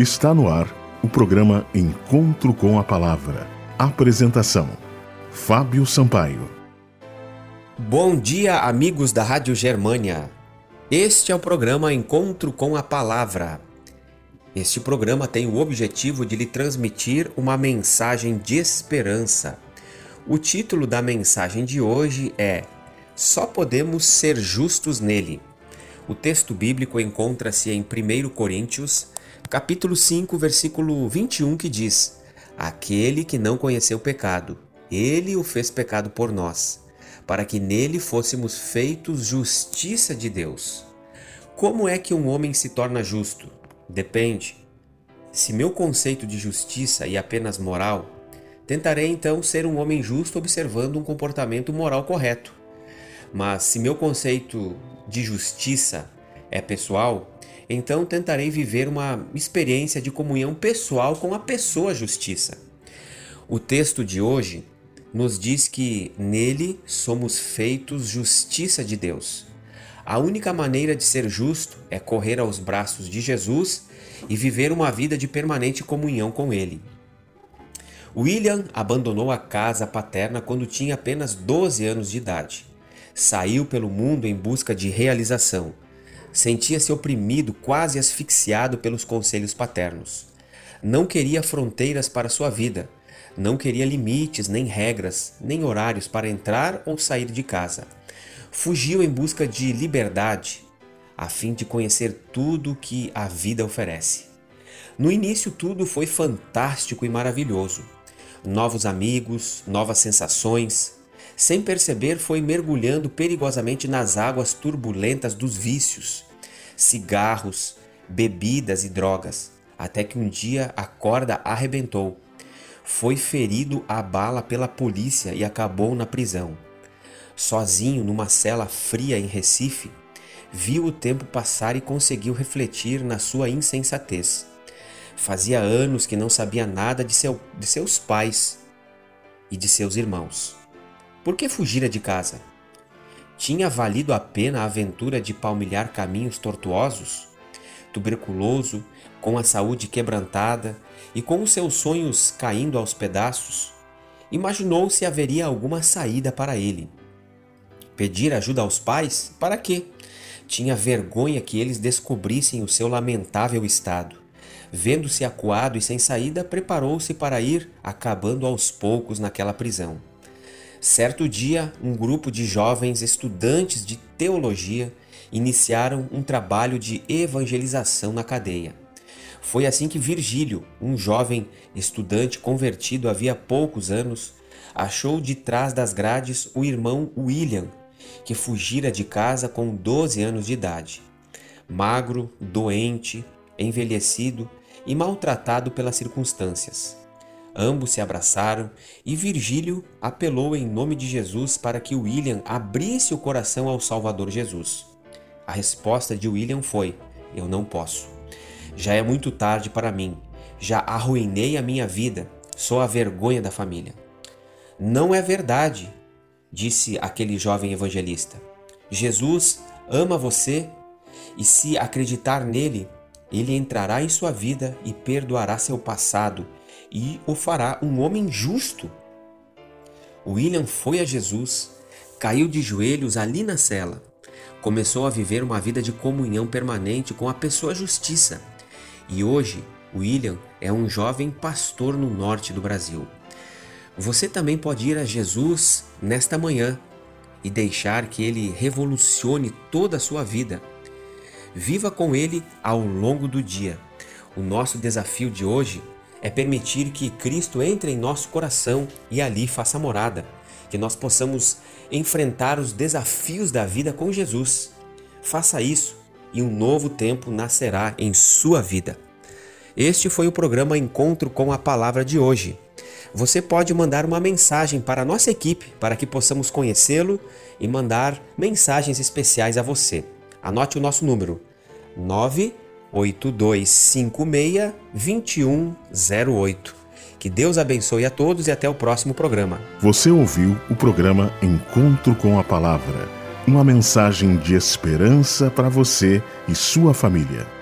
Está no ar o programa Encontro com a Palavra. Apresentação: Fábio Sampaio. Bom dia, amigos da Rádio Germânia. Este é o programa Encontro com a Palavra. Este programa tem o objetivo de lhe transmitir uma mensagem de esperança. O título da mensagem de hoje é Só podemos ser justos nele. O texto bíblico encontra-se em 1 Coríntios, capítulo 5, versículo 21, que diz: Aquele que não conheceu o pecado, ele o fez pecado por nós, para que nele fôssemos feitos justiça de Deus. Como é que um homem se torna justo? Depende. Se meu conceito de justiça é apenas moral, tentarei então ser um homem justo observando um comportamento moral correto. Mas se meu conceito de justiça é pessoal, então tentarei viver uma experiência de comunhão pessoal com a pessoa justiça. O texto de hoje nos diz que nele somos feitos justiça de Deus. A única maneira de ser justo é correr aos braços de Jesus e viver uma vida de permanente comunhão com Ele. William abandonou a casa paterna quando tinha apenas 12 anos de idade. Saiu pelo mundo em busca de realização. Sentia-se oprimido, quase asfixiado pelos conselhos paternos. Não queria fronteiras para sua vida. Não queria limites, nem regras, nem horários para entrar ou sair de casa fugiu em busca de liberdade, a fim de conhecer tudo que a vida oferece. No início, tudo foi fantástico e maravilhoso. Novos amigos, novas sensações. Sem perceber, foi mergulhando perigosamente nas águas turbulentas dos vícios, cigarros, bebidas e drogas, até que um dia a corda arrebentou. Foi ferido a bala pela polícia e acabou na prisão sozinho numa cela fria em Recife, viu o tempo passar e conseguiu refletir na sua insensatez. Fazia anos que não sabia nada de, seu, de seus pais e de seus irmãos. Por que fugira de casa? Tinha valido a pena a aventura de palmilhar caminhos tortuosos? Tuberculoso, com a saúde quebrantada e com os seus sonhos caindo aos pedaços, imaginou se haveria alguma saída para ele. Pedir ajuda aos pais? Para quê? Tinha vergonha que eles descobrissem o seu lamentável estado. Vendo-se acuado e sem saída, preparou-se para ir acabando aos poucos naquela prisão. Certo dia, um grupo de jovens estudantes de teologia iniciaram um trabalho de evangelização na cadeia. Foi assim que Virgílio, um jovem estudante convertido havia poucos anos, achou de trás das grades o irmão William, que fugira de casa com 12 anos de idade. Magro, doente, envelhecido e maltratado pelas circunstâncias. Ambos se abraçaram e Virgílio apelou em nome de Jesus para que William abrisse o coração ao Salvador Jesus. A resposta de William foi: Eu não posso. Já é muito tarde para mim. Já arruinei a minha vida. Sou a vergonha da família. Não é verdade, disse aquele jovem evangelista. Jesus ama você e, se acreditar nele, ele entrará em sua vida e perdoará seu passado e o fará um homem justo. William foi a Jesus, caiu de joelhos ali na cela, começou a viver uma vida de comunhão permanente com a pessoa justiça. E hoje, William é um jovem pastor no norte do Brasil. Você também pode ir a Jesus nesta manhã e deixar que ele revolucione toda a sua vida. Viva com ele ao longo do dia. O nosso desafio de hoje é permitir que Cristo entre em nosso coração e ali faça morada, que nós possamos enfrentar os desafios da vida com Jesus. Faça isso e um novo tempo nascerá em sua vida. Este foi o programa Encontro com a Palavra de hoje você pode mandar uma mensagem para a nossa equipe para que possamos conhecê-lo e mandar mensagens especiais a você. Anote o nosso número: 98256 2108. Que Deus abençoe a todos e até o próximo programa. Você ouviu o programa Encontro com a Palavra uma mensagem de esperança para você e sua família.